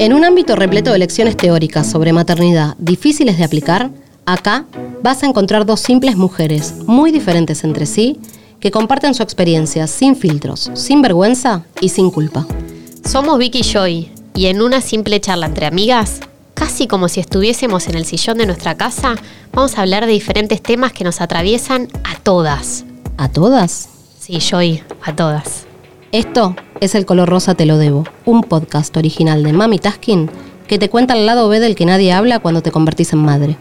En un ámbito repleto de lecciones teóricas sobre maternidad difíciles de aplicar, acá vas a encontrar dos simples mujeres, muy diferentes entre sí, que comparten su experiencia sin filtros, sin vergüenza y sin culpa. Somos Vicky y Joy, y en una simple charla entre amigas, casi como si estuviésemos en el sillón de nuestra casa, vamos a hablar de diferentes temas que nos atraviesan a todas. ¿A todas? Sí, Joy, a todas. Esto es El Color Rosa Te Lo Debo, un podcast original de Mami Taskin que te cuenta el lado B del que nadie habla cuando te convertís en madre.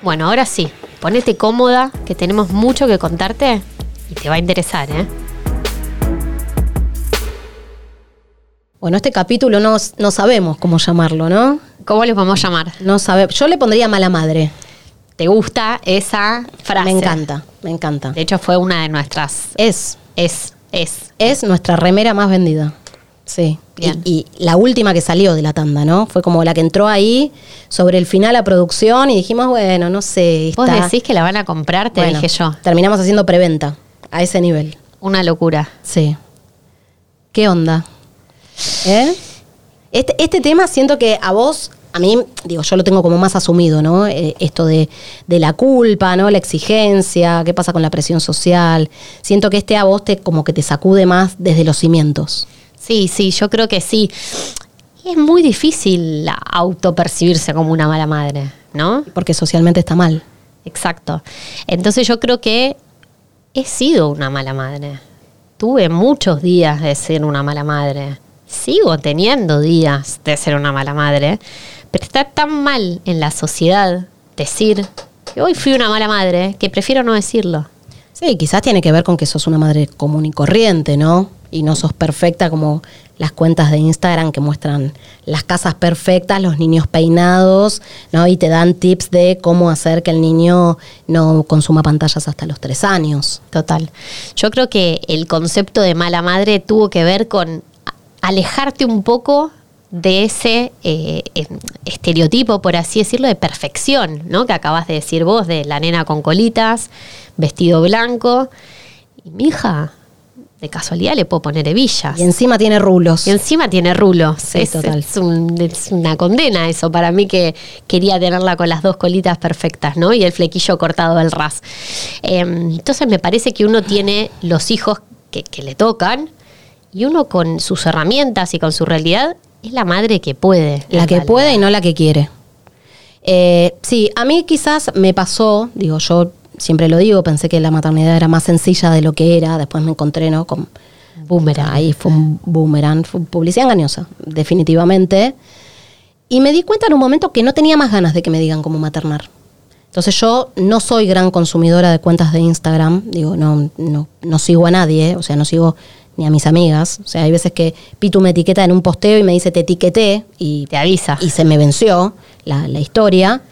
Bueno, ahora sí, ponete cómoda, que tenemos mucho que contarte y te va a interesar, ¿eh? Bueno, este capítulo no, no sabemos cómo llamarlo, ¿no? ¿Cómo le podemos llamar? No sabe, yo le pondría mala madre. ¿Te gusta esa frase? Me encanta, me encanta. De hecho, fue una de nuestras. Es, Es, es. es nuestra remera más vendida. Sí. Bien. Y, y la última que salió de la tanda, ¿no? Fue como la que entró ahí sobre el final a producción y dijimos, bueno, no sé. Vos decís que la van a comprar, te Bueno, dije yo. Terminamos haciendo preventa a ese nivel. Una locura. Sí. ¿Qué onda? ¿Eh? Este, este tema siento que a vos, a mí, digo, yo lo tengo como más asumido, ¿no? Eh, esto de, de la culpa, ¿no? La exigencia, qué pasa con la presión social. Siento que este a vos te como que te sacude más desde los cimientos. Sí, sí, yo creo que sí. Y es muy difícil autopercibirse como una mala madre, ¿no? Porque socialmente está mal. Exacto. Entonces yo creo que he sido una mala madre. Tuve muchos días de ser una mala madre. Sigo teniendo días de ser una mala madre. Pero está tan mal en la sociedad decir que hoy fui una mala madre que prefiero no decirlo. Sí, quizás tiene que ver con que sos una madre común y corriente, ¿no? Y no sos perfecta como las cuentas de Instagram que muestran las casas perfectas, los niños peinados, ¿no? Y te dan tips de cómo hacer que el niño no consuma pantallas hasta los tres años. Total. Yo creo que el concepto de mala madre tuvo que ver con alejarte un poco de ese eh, eh, estereotipo, por así decirlo, de perfección, ¿no? Que acabas de decir vos, de la nena con colitas, vestido blanco. Y mi hija, de casualidad, le puedo poner hebillas. Y encima tiene rulos. Y encima tiene rulos. Sí, es, total. es un- es una condena eso para mí que quería tenerla con las dos colitas perfectas, ¿no? Y el flequillo cortado del ras. Eh, entonces me parece que uno tiene los hijos que, que le tocan y uno con sus herramientas y con su realidad es la madre que puede. La que puede y no la que quiere. Eh, sí, a mí quizás me pasó, digo, yo siempre lo digo, pensé que la maternidad era más sencilla de lo que era, después me encontré, ¿no? Con Boomerang. Ahí fue un boomerang, fue publicidad engañosa, definitivamente. Y me di cuenta en un momento que no tenía más ganas de que me digan cómo maternar. Entonces yo no soy gran consumidora de cuentas de Instagram, digo, no, no, no sigo a nadie, o sea, no sigo ni a mis amigas. O sea, hay veces que Pitu me etiqueta en un posteo y me dice te etiqueté y Te avisa. y se me venció la, la historia.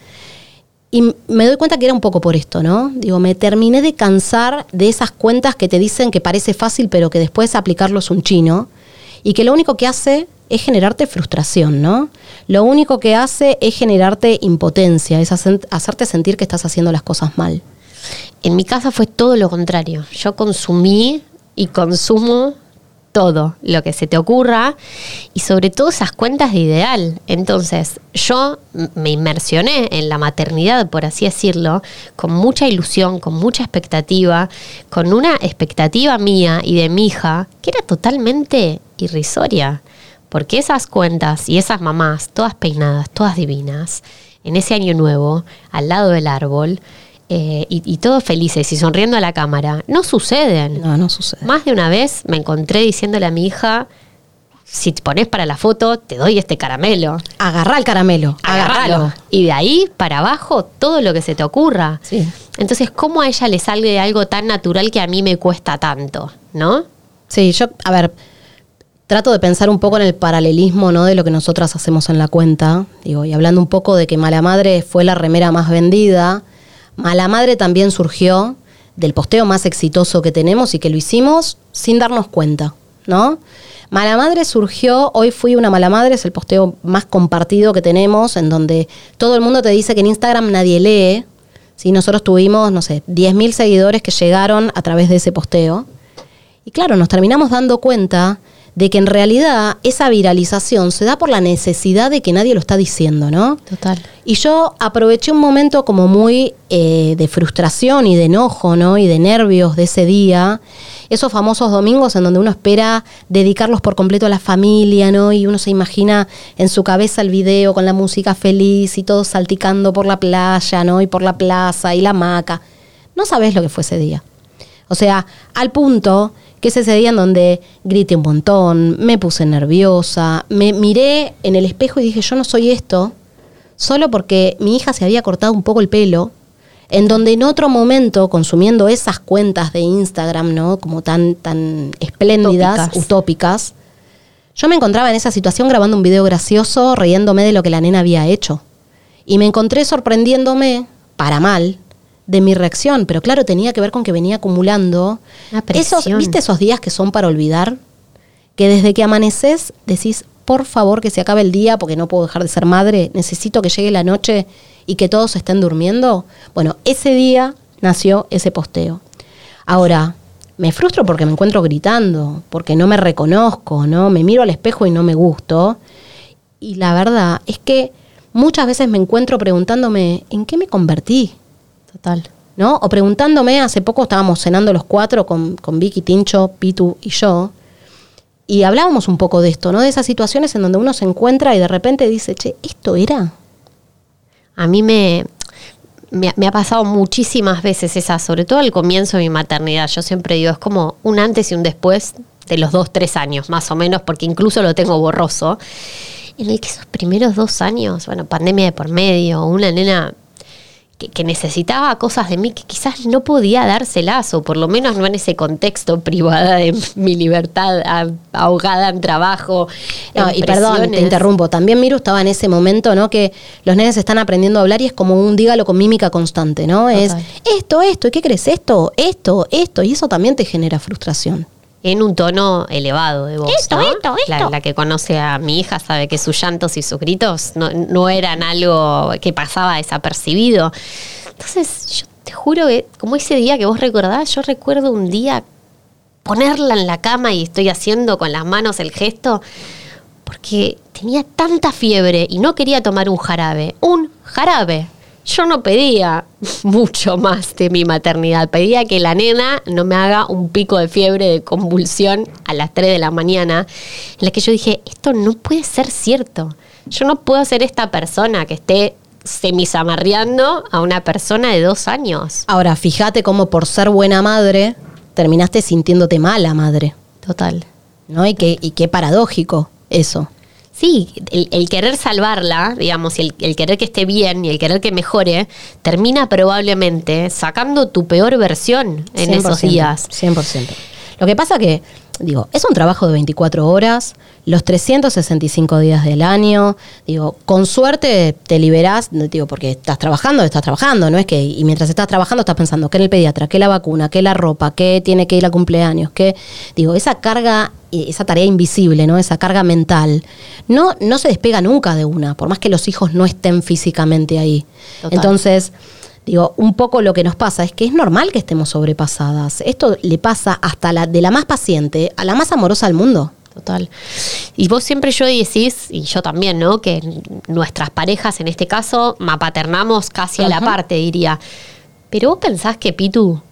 Y me doy cuenta que era un poco por esto, ¿no? Digo, me terminé de cansar de esas cuentas que te dicen que parece fácil, pero que después aplicarlo es un chino. Y que lo único que hace es generarte frustración, ¿no? Lo único que hace es generarte impotencia, es hacerte sentir que estás haciendo las cosas mal. En mi casa fue todo lo contrario. Yo consumí y consumo todo lo que se te ocurra y sobre todo esas cuentas de ideal. Entonces, yo me inmersioné en la maternidad, por así decirlo, con mucha ilusión, con mucha expectativa, con una expectativa mía y de mi hija que era totalmente irrisoria. Porque esas cuentas y esas mamás, todas peinadas, todas divinas, en ese año nuevo, al lado del árbol, eh, y, y todos felices y sonriendo a la cámara, no suceden. No, no sucede. Más de una vez me encontré diciéndole a mi hija, si te pones para la foto, te doy este caramelo. Agarrá el caramelo, agárralo. Y de ahí para abajo, todo lo que se te ocurra. Sí. Entonces, ¿cómo a ella le sale algo tan natural que a mí me cuesta tanto? ¿No? Sí, yo, a ver, trato de pensar un poco en el paralelismo, ¿no? De lo que nosotras hacemos en la cuenta. Digo, y hablando un poco de que Mala Madre fue la remera más vendida, Mala Madre también surgió del posteo más exitoso que tenemos y que lo hicimos sin darnos cuenta, ¿no? Mala Madre surgió, hoy fui una mala madre, es el posteo más compartido que tenemos, en donde todo el mundo te dice que en Instagram nadie lee. ¿sí? Nosotros tuvimos, no sé, 10.000 seguidores que llegaron a través de ese posteo. Y claro, nos terminamos dando cuenta de que en realidad esa viralización se da por la necesidad de que nadie lo está diciendo, ¿no? Total. Y yo aproveché un momento como muy eh, de frustración y de enojo, ¿no? Y de nervios de ese día. Esos famosos domingos en donde uno espera dedicarlos por completo a la familia, ¿no? Y uno se imagina en su cabeza el video con la música feliz y todos salticando por la playa, ¿no? Y por la plaza y la hamaca. No sabes lo que fue ese día. O sea, al punto que es ese día en donde grité un montón, me puse nerviosa, me miré en el espejo y dije, yo no soy esto, solo porque mi hija se había cortado un poco el pelo, en donde en otro momento, consumiendo esas cuentas de Instagram, ¿no? Como tan, tan espléndidas, Utópicas. utópicas, yo me encontraba en esa situación grabando un video gracioso, riéndome de lo que la nena había hecho. Y me encontré sorprendiéndome, para mal, de mi reacción. Pero claro, tenía que ver con que venía acumulando esos. ¿Viste esos días que son para olvidar? Que desde que amaneces decís, por favor que se acabe el día porque no puedo dejar de ser madre, necesito que llegue la noche y que todos estén durmiendo. Bueno, ese día nació ese posteo. Ahora, me frustro porque me encuentro gritando, porque no me reconozco, ¿no? Me miro al espejo y no me gusto. Y la verdad es que muchas veces me encuentro preguntándome, ¿en qué me convertí? Total. ¿no? O preguntándome, hace poco estábamos cenando los cuatro con, con Vicky, Tincho, Pitu y yo, y hablábamos un poco de esto, ¿no? De esas situaciones en donde uno se encuentra y de repente dice, che, ¿esto era? A mí me, me, me ha pasado muchísimas veces esa, sobre todo al comienzo de mi maternidad. Yo siempre digo, es como un antes y un después de los dos, tres años, más o menos, porque incluso lo tengo borroso. En el que esos primeros dos años, bueno, pandemia de por medio, una nena que, que necesitaba cosas de mí que quizás no podía dárselas, o por lo menos no en ese contexto privada de mi libertad a- ahogada en trabajo. No, en y perdón, te interrumpo. También Miru estaba en ese momento, ¿no? Que los nenes están aprendiendo a hablar y es como un dígalo con mímica constante, ¿no? Es esto, esto, ¿y qué crees? Esto, esto, esto. Y eso también te genera frustración. En un tono elevado de voz. Esto, ¿no? esto, La, esto. la que conoce a mi hija sabe que sus llantos y sus gritos no, no eran algo que pasaba desapercibido. Entonces, yo te juro que, como ese día que vos recordás, yo recuerdo un día ponerla en la cama y estoy haciendo con las manos el gesto porque tenía tanta fiebre y no quería tomar un jarabe. Un jarabe. Yo no pedía mucho más de mi maternidad. Pedía que la nena no me haga un pico de fiebre, de convulsión a las 3 de la mañana, en la que yo dije, esto no puede ser cierto. Yo no puedo ser esta persona que esté semizamarreando a una persona de dos años. Ahora, fíjate cómo por ser buena madre terminaste sintiéndote mala madre, Total. ¿no? Y qué, y qué paradójico eso. Sí, el, el querer salvarla, digamos, y el, el querer que esté bien y el querer que mejore, termina probablemente sacando tu peor versión en esos 100%, días. 100%. Lo que pasa que, digo, es un trabajo de 24 horas, los 365 días del año, digo, con suerte te liberás, digo, porque estás trabajando, estás trabajando, no es que, y mientras estás trabajando estás pensando que en el pediatra, que la vacuna, que la ropa, que tiene que ir a cumpleaños, que, digo, esa carga, esa tarea invisible, ¿no? Esa carga mental, no, no se despega nunca de una, por más que los hijos no estén físicamente ahí. Total. Entonces, Digo, un poco lo que nos pasa es que es normal que estemos sobrepasadas. Esto le pasa hasta la, de la más paciente a la más amorosa del mundo. Total. Y vos siempre yo decís, y yo también, ¿no? Que nuestras parejas, en este caso, mapaternamos casi a la parte, diría. Pero vos pensás que Pitu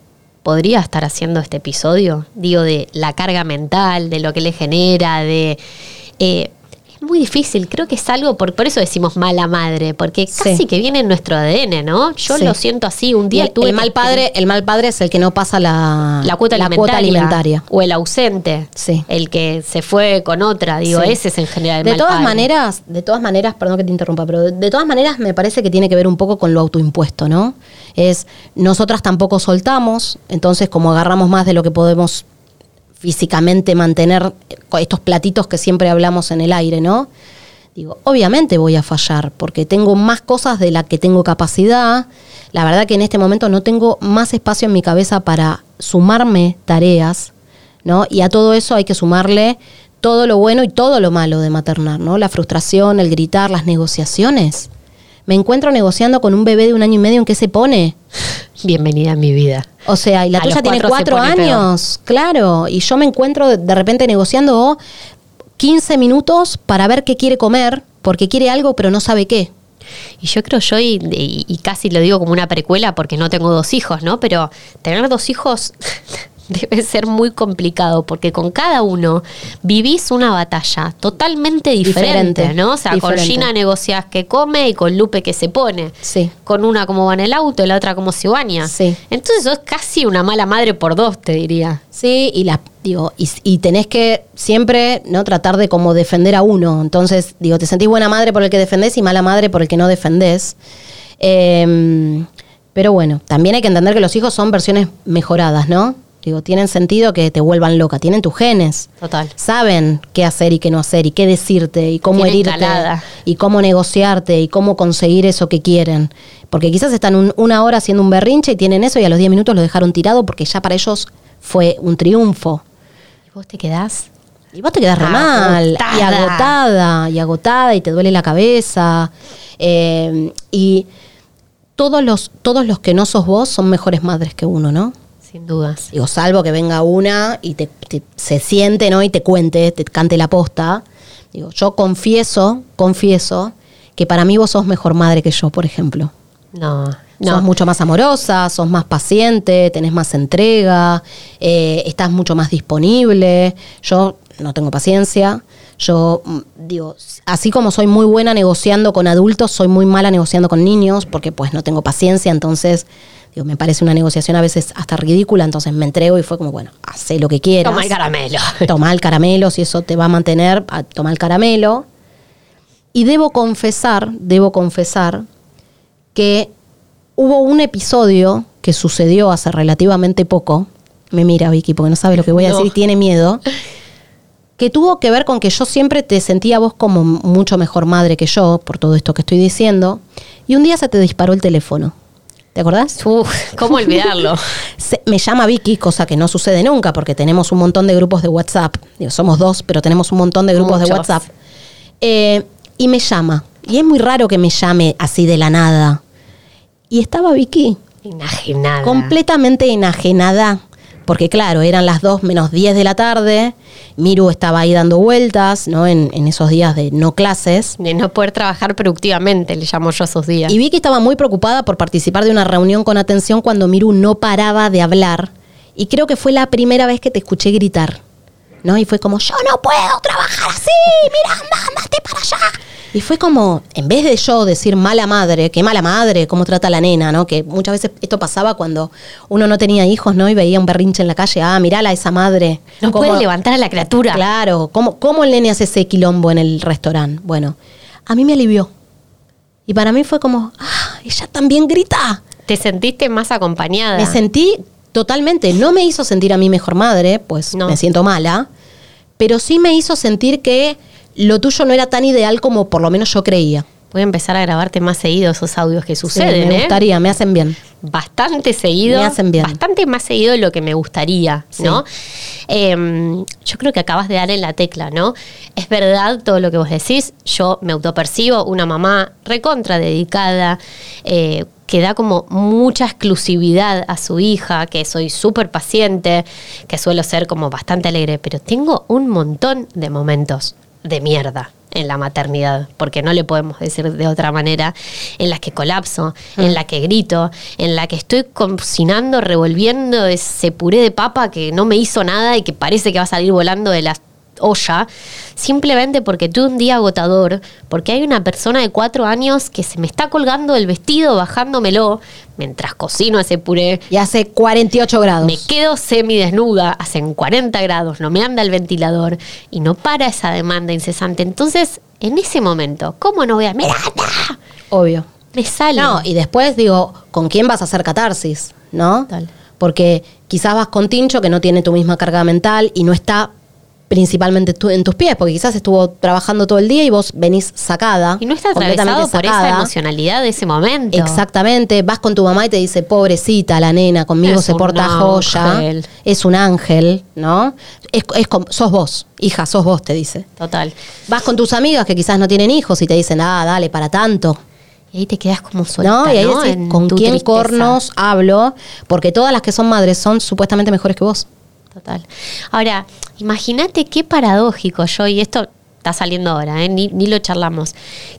podría estar haciendo este episodio, digo, de la carga mental, de lo que le genera, de... eh, muy difícil, creo que es algo, por, por eso decimos mala madre, porque Sí. casi que viene en nuestro ADN, ¿no? Yo Sí. lo siento así, un día Y el, tuve el mal padre, el mal padre es el que no pasa la, la cuota alimentaria, cuota alimentaria. o el ausente, Sí. el que se fue con otra, digo, ese es en general el De mal todas padre. maneras, de todas maneras, perdón que te interrumpa, pero de, de todas maneras me parece que tiene que ver un poco con lo autoimpuesto, ¿no? Es nosotras tampoco soltamos, entonces como agarramos más de lo que podemos físicamente mantener estos platitos que siempre hablamos en el aire, ¿no? Digo, obviamente voy a fallar porque tengo más cosas de las que tengo capacidad. La verdad que en este momento no tengo más espacio en mi cabeza para sumarme tareas, ¿no? Y a todo eso hay que sumarle todo lo bueno y todo lo malo de maternar, ¿no? La frustración, el gritar, las negociaciones. Me encuentro negociando con un bebé de un año y medio en qué se pone. Bienvenida a mi vida. O sea, y la A tuya tiene cuatro peor. años, claro. Y yo me encuentro de, repente negociando o 15 minutos para ver qué quiere comer, porque quiere algo pero no sabe qué. Y yo creo yo, y, y- y casi lo digo como una precuela porque no tengo dos hijos, ¿no? Pero tener dos hijos debe ser muy complicado porque con cada uno vivís una batalla totalmente diferente, Diferente, ¿no? O sea, con. Gina negociás que come y con Lupe que se pone. Sí. Con una como va en el auto y la otra como se baña. Sí. Entonces sos casi una mala madre por dos, te diría. Sí, y la, digo, y, y tenés que siempre no tratar de como defender a uno. Entonces, digo, te sentís buena madre por el que defendés y mala madre por el que no defendés. Eh, pero bueno, también hay que entender que los hijos son versiones mejoradas, ¿no? Digo, tienen sentido que te vuelvan loca, tienen tus genes. Total. Saben qué hacer y qué no hacer, y qué decirte, y cómo herirte, calada. y cómo negociarte, y cómo conseguir eso que quieren. Porque quizás están un- una hora haciendo un berrinche y tienen eso, y a los 10 minutos lo dejaron tirado porque ya para ellos fue un triunfo. ¿Y vos te quedás? Y vos te quedás re mal, y Agotada. agotada, y agotada, y te duele la cabeza. Eh, y todos los, todos los que no sos vos son mejores madres que uno, ¿no? Sin dudas. Digo, salvo que venga una y te, te- se siente, ¿no? Y te cuente, te cante la posta. Digo, yo confieso, confieso que para mí vos sos mejor madre que yo, por ejemplo. No, Sos mucho más amorosa, sos más paciente, tenés más entrega, eh, estás mucho más disponible. Yo no tengo paciencia. Yo mm, digo, así como soy muy buena negociando con adultos, soy muy mala negociando con niños porque pues no tengo paciencia. Entonces, digo, me parece una negociación a veces hasta ridícula. Entonces me entrego y fue como, bueno, hacé lo que quieras. Toma el caramelo. Toma el caramelo, si eso te va a mantener, a- toma el caramelo. Y debo confesar, debo confesar que hubo un episodio que sucedió hace relativamente poco. Me mira Vicky porque no sabe lo que voy a No. decir y tiene miedo. Que tuvo que ver con que yo siempre te sentía vos como mucho mejor madre que yo, por todo esto que estoy diciendo. Y un día se te disparó el teléfono. ¿Te acordás? Uf, ¿Cómo olvidarlo? Se- me llama Vicky, cosa que no sucede nunca porque tenemos un montón de grupos de WhatsApp. Digo, somos dos, pero tenemos un montón de grupos de. WhatsApp. Eh, y me llama. Y es muy raro que me llame así de la nada. Y estaba Vicky Enajenada. completamente enajenada. Porque claro, eran las 2 menos 10 de la tarde. Miru estaba ahí dando vueltas, ¿no? En, en esos días de no clases. De no poder trabajar productivamente, le llamo yo a esos días. Y Vicky estaba muy preocupada por participar de una reunión con atención cuando Miru no paraba de hablar. Y creo que fue la primera vez que te escuché gritar. ¿No? Y fue como, yo no puedo trabajar así, mira, anda, andate para allá. Y fue como, en vez de yo decir mala madre, qué mala madre, cómo trata a la nena, ¿no? Que muchas veces esto pasaba cuando uno no tenía hijos, ¿no? Y veía un berrinche en la calle, ah, mirala a esa madre. no Cómo- puede levantar a la criatura. Claro, ¿cómo, ¿cómo el nene hace ese quilombo en el restaurante? Bueno, a mí me alivió. Y para mí fue como, ah, ella también grita. Te sentiste más acompañada. Me sentí totalmente, no me hizo sentir a mí mejor madre, pues No. me siento mala, pero sí me hizo sentir que lo tuyo no era tan ideal como por lo menos yo creía. Voy a empezar a grabarte más seguido esos audios que Sí, suceden, me ¿eh? gustaría, me hacen bien. bastante seguido. Me hacen bien. Bastante más seguido de lo que me gustaría, Sí. ¿no? Em, yo creo que acabas de dar en la tecla, ¿no? Es verdad todo lo que vos decís. Yo me autopercibo una mamá recontra dedicada, eh, que da como mucha exclusividad a su hija, que soy súper paciente, que suelo ser como bastante alegre, pero tengo un montón de momentos de mierda en la maternidad, porque no le podemos decir de otra manera, en las que colapso, en la que grito, en la que estoy cocinando, revolviendo ese puré de papa que no me hizo nada y que parece que va a salir volando de la olla, simplemente porque tuve un día agotador, porque hay una persona de cuatro años que se me está colgando el vestido, bajándomelo, mientras cocino ese puré, Y hace 48 grados. me quedo semidesnuda, hacen 40 grados, no me anda el ventilador y no para esa demanda incesante. Entonces, en ese momento, ¿cómo no voy a Miranda? Obvio. Me sale. No, y después digo, ¿con quién vas a hacer catarsis? ¿No? Porque quizás vas con Tincho que no tiene tu misma carga mental y no está principalmente tú- en tus pies, porque quizás estuvo trabajando todo el día y vos venís sacada. y no está completamente atravesado por esa emocionalidad de ese momento. Exactamente, vas con tu mamá y te dice, pobrecita la nena, conmigo Es se porta joya, ángel. es un ángel, ¿no? Es, es como- sos vos, hija, sos vos, te dice. Total. Vas con tus amigas que quizás no tienen hijos y te dicen, ah, dale, para tanto. Y ahí te quedas como suelta, ¿No? ¿no? Y ahí decís, En ¿con tu quién tristeza. cornos hablo? Porque todas las que son madres son supuestamente mejores que vos. Total. Ahora, imagínate qué paradójico yo, y esto está saliendo ahora, ¿eh? ni, ni lo charlamos,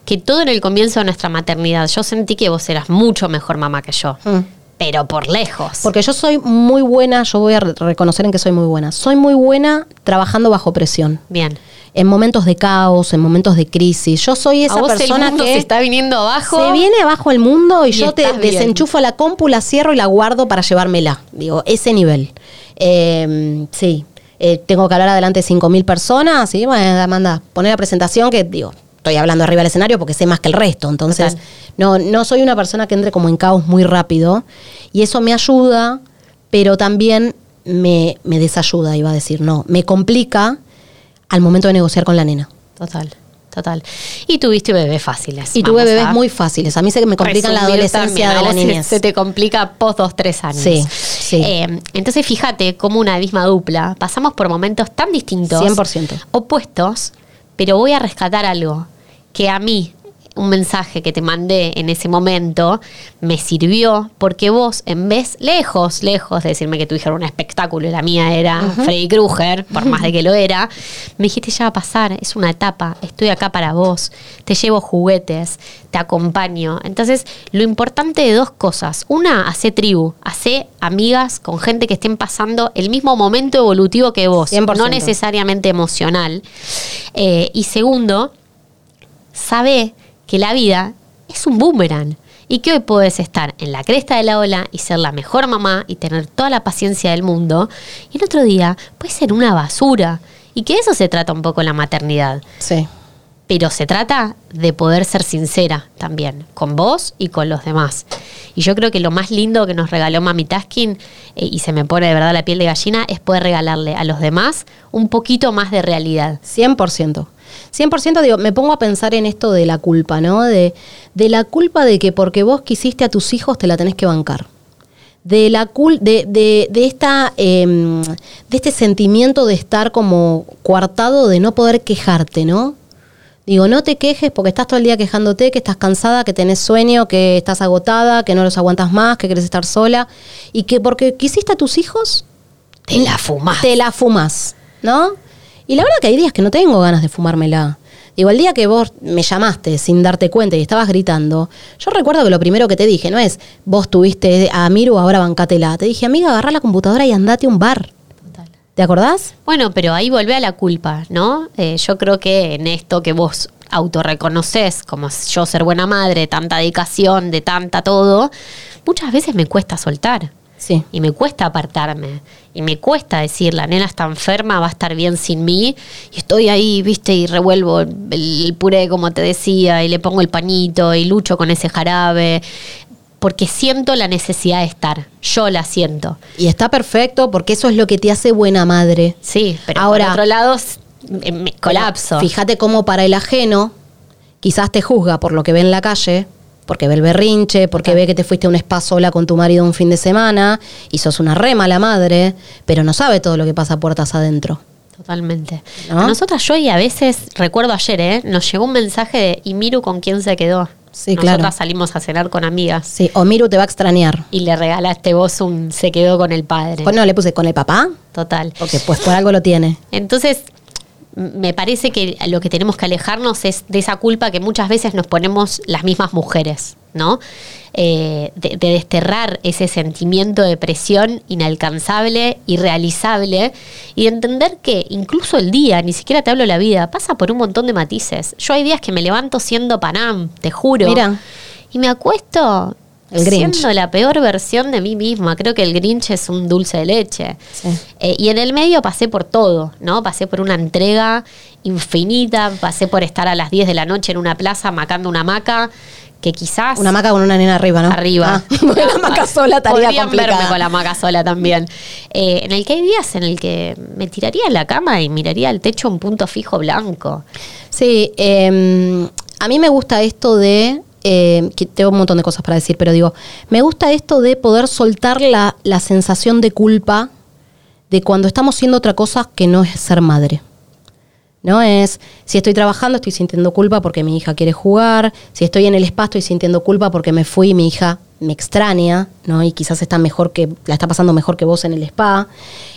que todo en el comienzo de nuestra maternidad, yo sentí que vos eras mucho mejor mamá que yo, Mm. pero por lejos. Porque yo soy muy buena, yo voy a re- reconocer en que soy muy buena. Soy muy buena trabajando bajo presión. Bien. En momentos de caos, en momentos de crisis. Yo soy esa A vos persona el mundo que se está viniendo abajo. se viene abajo el mundo y, Y yo te bien. desenchufo la compu, la cierro y la guardo para llevármela. Digo, ese nivel. Eh, sí. Eh, tengo que hablar adelante de 5.000 personas y bueno, manda, poner la presentación que digo, estoy hablando arriba del escenario porque sé más que el resto. Entonces, Total. no, no soy una persona que entre como en caos muy rápido y eso me ayuda, pero también me, me desayuda, iba a decir, no, me complica al momento de negociar con la nena. Total, total. Y tuviste bebés fáciles. Y tuve bebés muy fáciles. A mí se me complican la adolescencia de la vos se- niñez. Se te complica post dos, tres años. Sí, sí. Eh, entonces fíjate cómo una misma dupla pasamos por momentos tan distintos. 100%. Opuestos, pero voy a rescatar algo que a mí un mensaje que te mandé en ese momento me sirvió porque vos, en vez, lejos, lejos de decirme que tu hija era un espectáculo y la mía era Freddy Krueger, por más de que lo era, me dijiste ya va a pasar, es una etapa, estoy acá para vos, te llevo juguetes, te acompaño. Entonces, lo importante de dos cosas. Una, hace tribu, hace amigas con gente que estén pasando el mismo momento evolutivo que vos, 100%. no necesariamente emocional. Eh, y segundo, sabe que la vida es un boomerang y que hoy puedes estar en la cresta de la ola y ser la mejor mamá y tener toda la paciencia del mundo y el otro día puede ser una basura y que eso se trata un poco la maternidad. Sí. Pero se trata de poder ser sincera también, con vos y con los demás. Y yo creo que lo más lindo que nos regaló Mami Taskin, eh, y se me pone de verdad la piel de gallina, es poder regalarle a los demás un poquito más de realidad. 100%. 100% digo, me pongo a pensar en esto de la culpa, ¿no? De, de la culpa de que porque vos quisiste a tus hijos te la tenés que bancar. De la cul de, de, de esta em, de este sentimiento de estar como coartado de no poder quejarte, ¿no? Digo, no te quejes porque estás todo el día quejándote, que estás cansada, que tenés sueño, que estás agotada, que no los aguantas más, que querés estar sola. Y que porque quisiste a tus hijos, Te la fumás. te la fumas, ¿no? Y la verdad que hay días que no tengo ganas de fumármela. Digo, el día que vos me llamaste sin darte cuenta y estabas gritando, yo recuerdo que lo primero que te dije no es, vos tuviste a Miru, ahora bancátela. Te dije, amiga, agarra la computadora y andate a un bar. ¿Te acordás? Bueno, pero ahí volvé a la culpa, ¿no? Eh, yo creo que en esto que vos autorreconoces, como yo ser buena madre, tanta dedicación, de tanta todo, muchas veces me cuesta soltar. Sí. Y me cuesta apartarme. Y me cuesta decir, la nena está enferma, va a estar bien sin mí. Y estoy ahí, viste, y revuelvo el, puré, como te decía, y le pongo el pañito, y lucho con ese jarabe. Porque siento la necesidad de estar. Yo la siento. Y está perfecto porque eso es lo que te hace buena madre. Sí, pero Ahora- por otro lado, me colapso. Fíjate cómo para el ajeno quizás te juzga por lo que ve en la calle, porque ve el berrinche, porque ve que te fuiste a un spa sola con tu marido un fin de semana y sos una re mala madre, pero no sabe todo lo que pasa puertas adentro. Totalmente. ¿No? A nosotras yo y a veces, recuerdo ayer, ¿eh? nos llegó un mensaje de, y Miru con quién se quedó. Sí, Nosotras claro. salimos a cenar con amigas Sí, o Miru te va a extrañar. y le regalaste vos un se quedó con el padre. Pues no, le puse con el papá, Total. porque pues por algo lo tiene. Entonces, me parece que lo que tenemos que alejarnos es de esa culpa que muchas veces nos ponemos las mismas mujeres, ¿no? Eh, de, de desterrar ese sentimiento de presión inalcanzable, irrealizable, y de entender que incluso el día, ni siquiera te hablo la vida, pasa por un montón de matices. Yo hay días que me levanto siendo Panam, te juro. Mira. Y me acuesto El Grinch. siendo la peor versión de mí misma. Creo que el Grinch es un dulce de leche. Sí. Eh, y en el medio pasé por todo, ¿no? Pasé por una entrega infinita, pasé por estar a las 10 de la noche en una plaza macando una hamaca que quizás... Una maca con una nena arriba, ¿no? Arriba. Ah, la maca sola estaría Podrían complicada. verme con la hamaca sola también. Eh, en el que hay días en el que me tiraría en la cama y miraría al techo un punto fijo blanco. Sí, eh, a mí me gusta esto de. Eh, tengo un montón de cosas para decir, pero digo, me gusta esto de poder soltar la, la sensación de culpa de cuando estamos haciendo otra cosa que no es ser madre. ¿No? Es, si estoy trabajando, estoy sintiendo culpa porque mi hija quiere jugar. Si estoy en el spa, estoy sintiendo culpa porque me fui y mi hija me extraña, ¿no? Y quizás está mejor que, la está pasando mejor que vos en el spa.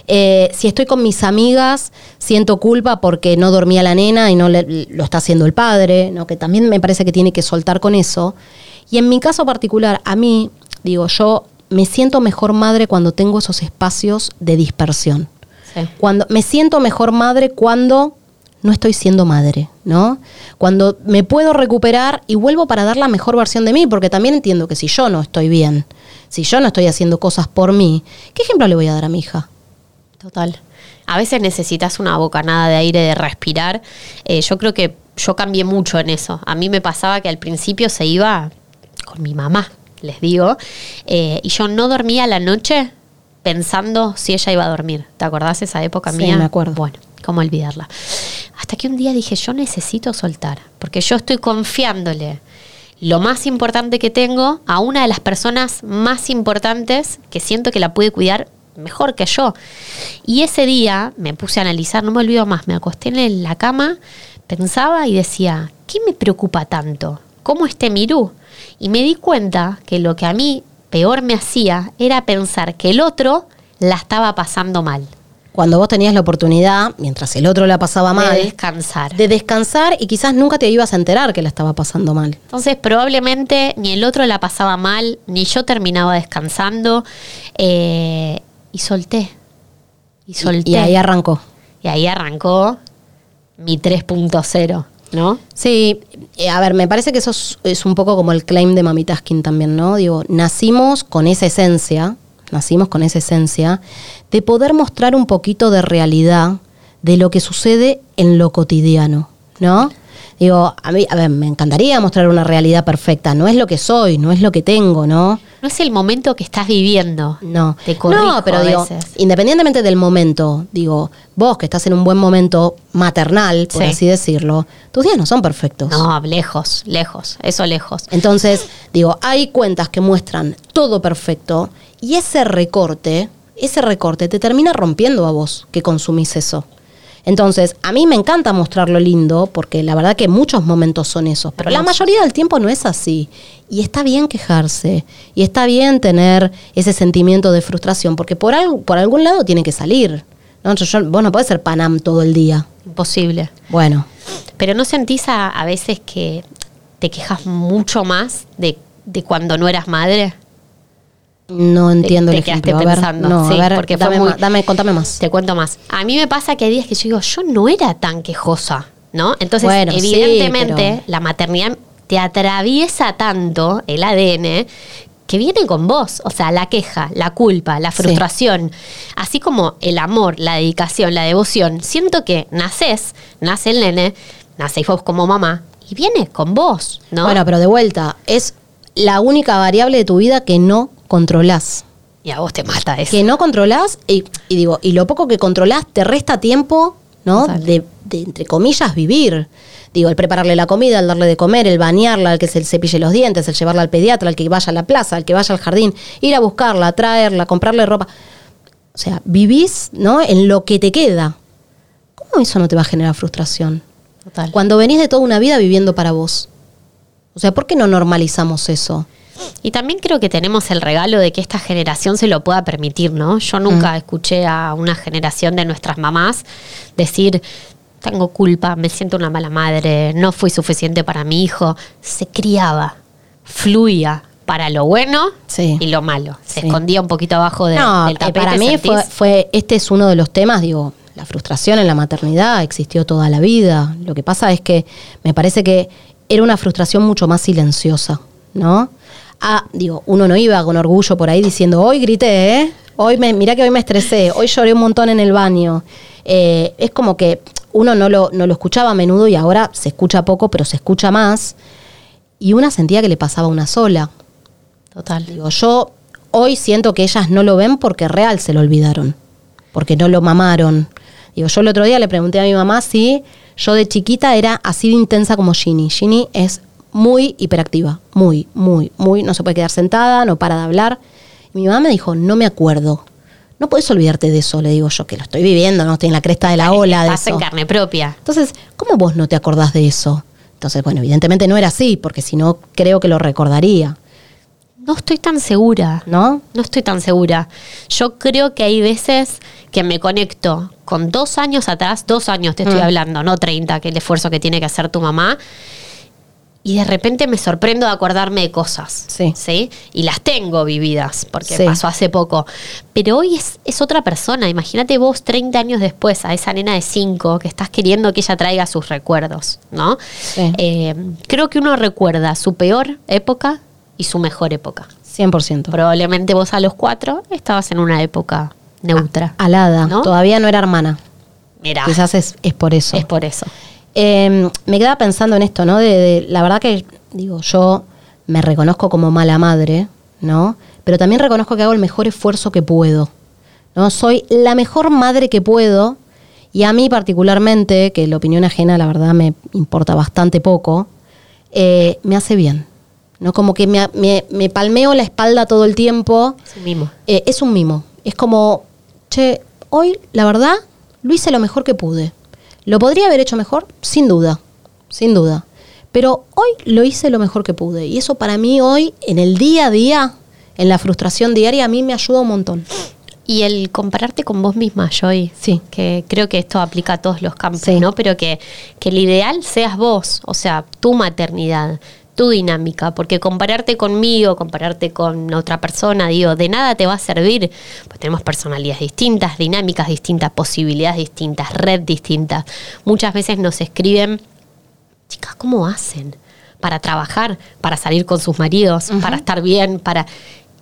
Eh, si estoy con mis amigas, siento culpa porque no dormía la nena y no le- lo está haciendo el padre, ¿no? Que también me parece que tiene que soltar con eso. Y en mi caso particular, a mí, digo, yo me siento mejor madre cuando tengo esos espacios de dispersión. Sí. Cuando me siento mejor madre cuando no estoy siendo madre, ¿no? Cuando me puedo recuperar y vuelvo para dar la mejor versión de mí, porque también entiendo que si yo no estoy bien, si yo no estoy haciendo cosas por mí, ¿qué ejemplo le voy a dar a mi hija? Total. A veces necesitas una bocanada de aire, de respirar. Eh, yo creo que yo cambié mucho en eso. A mí me pasaba que al principio se iba con mi mamá, les digo, eh, y yo no dormía la noche pensando si ella iba a dormir. ¿Te acordás esa época Sí, mía? me acuerdo. Bueno, cómo olvidarla. Hasta que un día dije, yo necesito soltar, porque yo estoy confiándole lo más importante que tengo a una de las personas más importantes que siento que la puede cuidar mejor que yo. Y ese día me puse a analizar, no me olvido más, me acosté en la cama, pensaba y decía, ¿qué me preocupa tanto? ¿Cómo este Mirú? Y me di cuenta que lo que a mí peor me hacía era pensar que el otro la estaba pasando mal. Cuando vos tenías la oportunidad, mientras el otro la pasaba mal, De descansar. de descansar y quizás nunca te ibas a enterar que la estaba pasando mal. Entonces probablemente ni el otro la pasaba mal, ni yo terminaba descansando. eh, y solté. Y solté. Y ahí arrancó. Y ahí arrancó mi 3.0, ¿no? Sí, eh, a ver, me parece que eso es, es un poco como el claim de Mami Taskin también, ¿no? Digo, nacimos con esa esencia, nacimos con esa esencia de poder mostrar un poquito de realidad de lo que sucede en lo cotidiano, ¿no? Digo, a mí, a ver, me encantaría mostrar una realidad perfecta, no es lo que soy, no es lo que tengo, ¿no? No es el momento que estás viviendo. No, Te no, pero digo, independientemente del momento, digo, vos que estás en un buen momento maternal, por Sí. así decirlo, tus días no son perfectos. No, lejos, lejos, eso lejos. Entonces, digo, hay cuentas que muestran todo perfecto y ese recorte, ese recorte te termina rompiendo a vos que consumís eso. Entonces, a mí me encanta mostrar lo lindo, porque la verdad que muchos momentos son esos, pero la mayoría del tiempo no es así. Y está bien quejarse, y está bien tener ese sentimiento de frustración, porque por, algo, por algún lado tiene que salir. ¿no? Yo- yo- vos no podés ser Panam todo el día. Imposible. Bueno, Pero ¿no sentís a, a veces que te quejas mucho más de, de cuando no eras madre? No entiendo te el quedaste ejemplo. A ver, pensando, no, sí, a ver, porque fue muy- dame, contame más. Te cuento más. A mí me pasa que hay días que yo digo, yo no era tan quejosa, ¿no? Entonces, Bueno, sí, evidentemente, pero- la maternidad te atraviesa tanto el ADN que viene con vos. O sea, la queja, la culpa, la Sí. frustración, así como el amor, la dedicación, la devoción. Siento que nacés, nace el nene, nacéis vos como mamá y viene con vos, ¿no? Bueno, pero de vuelta, es la única variable de tu vida que no controlás. y a vos te mata eso. Que no controlás, y, y digo, y lo poco que controlás te resta tiempo, ¿no? De, de, entre comillas, vivir. Digo, el prepararle la comida, el darle de comer, el bañarla, el que se cepille los dientes, el llevarla al pediatra, el que vaya a la plaza, el que vaya al jardín, ir a buscarla, traerla, comprarle ropa. O sea, vivís, ¿no? En lo que te queda. ¿Cómo eso no te va a generar frustración? Total. Cuando venís de toda una vida viviendo para vos. O sea, ¿por qué no normalizamos eso? Y también creo que tenemos el regalo de que esta generación se lo pueda permitir, ¿no? Yo nunca escuché a una generación de nuestras mamás decir, tengo culpa, me siento una mala madre, no fui suficiente para mi hijo. Se criaba, fluía para lo bueno Sí. y lo malo. Se Sí. escondía un poquito abajo de, no, del tapete. para mí fue, este es uno de los temas, digo, la frustración en la maternidad existió toda la vida. Lo que pasa es que me parece que era una frustración mucho más silenciosa, ¿no? Ah, digo, uno no iba con orgullo por ahí diciendo, hoy grité, ¿eh? Hoy me, mirá que hoy me estresé, hoy lloré un montón en el baño. Eh, es como que uno no lo, no lo escuchaba a menudo y ahora se escucha poco, pero se escucha más. Y una sentía que le pasaba una sola. Total. Digo, yo hoy siento que ellas no lo ven porque real se lo olvidaron, porque no lo mamaron. Digo, yo el otro día le pregunté a mi mamá si yo de chiquita era así de intensa como Ginny. Ginny es muy hiperactiva, muy, muy, muy, no se puede quedar sentada, no para de hablar. Y mi mamá me dijo, no me acuerdo. No puedes olvidarte de eso, le digo yo, que lo estoy viviendo, no estoy en la cresta de la ola de Pasa en carne propia. Entonces, ¿cómo vos no te acordás de eso? Entonces, bueno, evidentemente no era así, porque si no, creo que lo recordaría. No estoy tan segura. ¿no? No estoy tan segura. Yo creo que hay veces que me conecto con dos años atrás, dos años te estoy Mm. hablando, no 30, que el esfuerzo que tiene que hacer tu mamá. Y de repente me sorprendo de acordarme de cosas. Sí. Y las tengo vividas, porque Sí. pasó hace poco. Pero hoy es, es otra persona. Imagínate vos 30 años después a esa nena de 5 que estás queriendo que ella traiga sus recuerdos, ¿no? Sí. Eh, creo que uno recuerda su peor época y su mejor época. 100%. Probablemente vos a los cuatro estabas en una época neutra. Alada, ¿No? todavía no era hermana. Mira, Quizás es, es por eso. es por eso. Eh, me quedaba pensando en esto, ¿no? De, de- la verdad que, digo, yo me reconozco como mala madre, ¿no? Pero también reconozco que hago el mejor esfuerzo que puedo, ¿no? Soy la mejor madre que puedo y a mí particularmente, que la opinión ajena la verdad me importa bastante poco, eh, me hace bien, ¿no? Como que me, me- me palmeo la espalda todo el tiempo. Es un mimo. Eh, es un mimo. Es como, che, hoy la verdad lo hice lo mejor que pude. ¿Lo podría haber hecho mejor? Sin duda, sin duda. Pero hoy lo hice lo mejor que pude. Y eso para mí hoy, en el día a día, en la frustración diaria, a mí me ayuda un montón. Y el compararte con vos misma, Joy. Sí. Que creo que esto aplica a todos los campos, Sí. ¿no? Pero que, que el ideal seas vos, o sea, tu maternidad, tu dinámica, porque compararte conmigo, compararte con otra persona, digo, de nada te va a servir, pues tenemos personalidades distintas, dinámicas distintas, posibilidades distintas, red distintas. Muchas veces nos escriben, chicas, ¿cómo hacen? Para trabajar, para salir con sus maridos, para estar bien, para...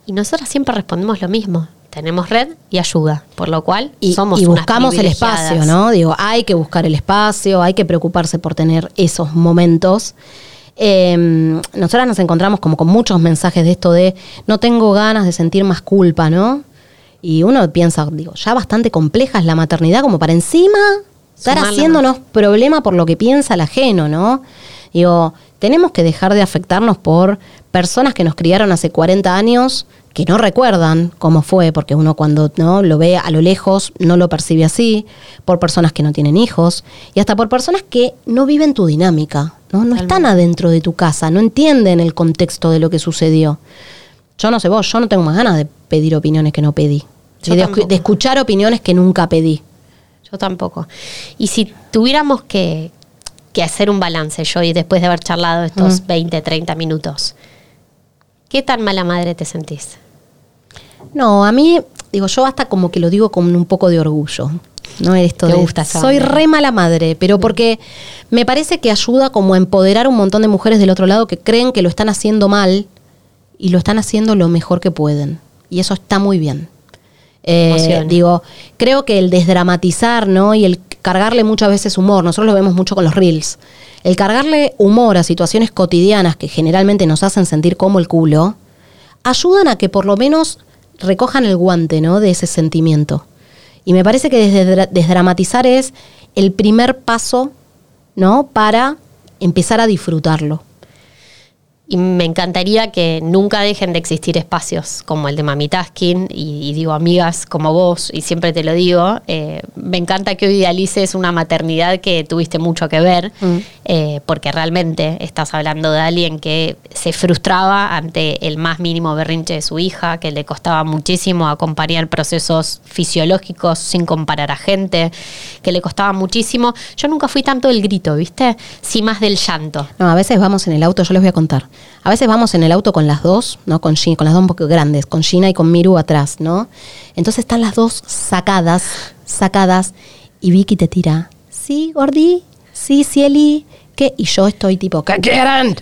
Y nosotras siempre respondemos lo mismo. Tenemos red y ayuda, por lo cual Y, somos y unas buscamos el espacio, ¿no? Digo, hay que buscar el espacio, hay que preocuparse por tener esos momentos. Eh, nosotras nos encontramos como con muchos mensajes de esto de no tengo ganas de sentir más culpa, ¿no? Y uno piensa, digo, ya bastante compleja es la maternidad como para encima estar haciéndonos problema por lo que piensa el ajeno, ¿no? Digo, tenemos que dejar de afectarnos por personas que nos criaron hace 40 años que no recuerdan cómo fue, porque uno cuando no lo ve a lo lejos no lo percibe así, por personas que no tienen hijos y hasta por personas que no viven tu dinámica, no, no están adentro de tu casa, no entienden el contexto de lo que sucedió. Yo no sé vos, yo no tengo más ganas de pedir opiniones que no pedí, Yo de, escuchar opiniones que nunca pedí. Yo tampoco. Y si tuviéramos que, que hacer un balance, yo, y después de haber charlado estos 20, 30 minutos, ¿qué tan mala madre te sentís? No, a mí, digo, yo hasta como que lo digo con un poco de orgullo. No esto Te de, gusta soy re mala madre, pero porque me parece que ayuda como a empoderar un montón de mujeres del otro lado que creen que lo están haciendo mal y lo están haciendo lo mejor que pueden. Y eso está muy bien. Eh, digo, creo que el desdramatizar, ¿no? Y el cargarle muchas veces humor, nosotros lo vemos mucho con los reels. El cargarle humor a situaciones cotidianas que generalmente nos hacen sentir como el culo, ayudan a que por lo menos recojan el guante, ¿no? De ese sentimiento. Y me parece que desdramatizar es el primer paso, ¿no? Para empezar a disfrutarlo. Y me encantaría que nunca dejen de existir espacios como el de Mami Taskin y, y digo amigas como vos, y siempre te lo digo. eh, me encanta que hoy idealices una maternidad que tuviste mucho que ver, Mm. eh, porque realmente estás hablando de alguien que se frustraba ante el más mínimo berrinche de su hija, que le costaba muchísimo acompañar procesos fisiológicos sin comparar a gente, que le costaba muchísimo. Yo nunca fui tanto del grito, ¿viste? Sí más del llanto. No, a veces vamos en el auto, yo les voy a contar. A veces vamos en el auto con las dos, ¿no? Con, Gi- con las dos un poco grandes, con Gina y con Miru atrás, ¿no? Entonces están las dos sacadas, sacadas, y Vicky te tira, sí, Gordi, sí, Cieli, ¿qué? Y yo estoy tipo, ¿qué quieren?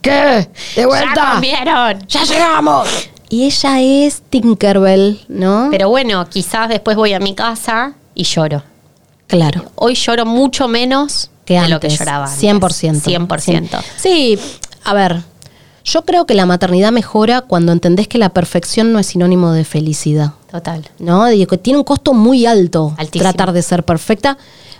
¿Qué? ¿De ¡Ya comieron! ¡Ya llegamos! Y ella es Tinkerbell, ¿no? Pero bueno, quizás después voy a mi casa y lloro. claro. Hoy lloro mucho menos que de antes. lo que lloraba. antes. 100%. 100%. Sí, a ver, yo creo que la maternidad mejora cuando entendés que la perfección no es sinónimo de felicidad. Total. ¿No? Digo que tiene un costo muy alto Altísimo. tratar de ser perfecta,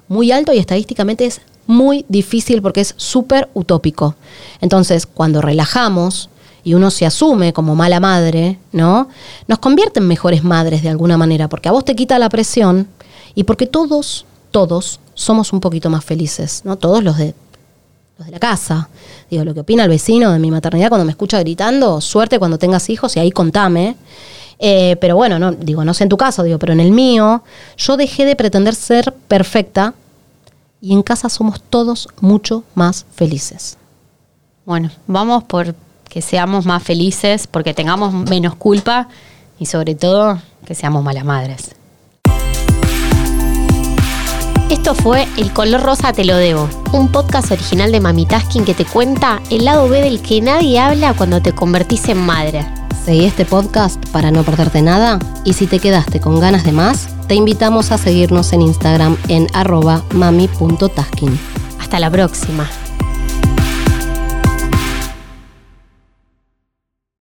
muy alto y estadísticamente es muy difícil porque es súper utópico. Entonces, cuando relajamos y uno se asume como mala madre, ¿no? Nos convierte en mejores madres de alguna manera, porque a vos te quita la presión y porque todos, todos somos un poquito más felices, ¿no? Todos los de los de la casa. Digo, lo que opina el vecino de mi maternidad cuando me escucha gritando, suerte cuando tengas hijos y ahí contame. Eh, pero bueno, no, digo, no sé en tu caso, digo, pero en el mío, yo dejé de pretender ser perfecta y en casa somos todos mucho más felices. Bueno, vamos por que seamos más felices, porque tengamos menos culpa y sobre todo que seamos malas madres. Esto fue El color rosa te lo debo, un podcast original de Mami Tasking que te cuenta el lado B del que nadie habla cuando te convertís en madre. Seguí este podcast para no perderte nada y si te quedaste con ganas de más, te invitamos a seguirnos en Instagram en arroba mami.tasking. Hasta la próxima.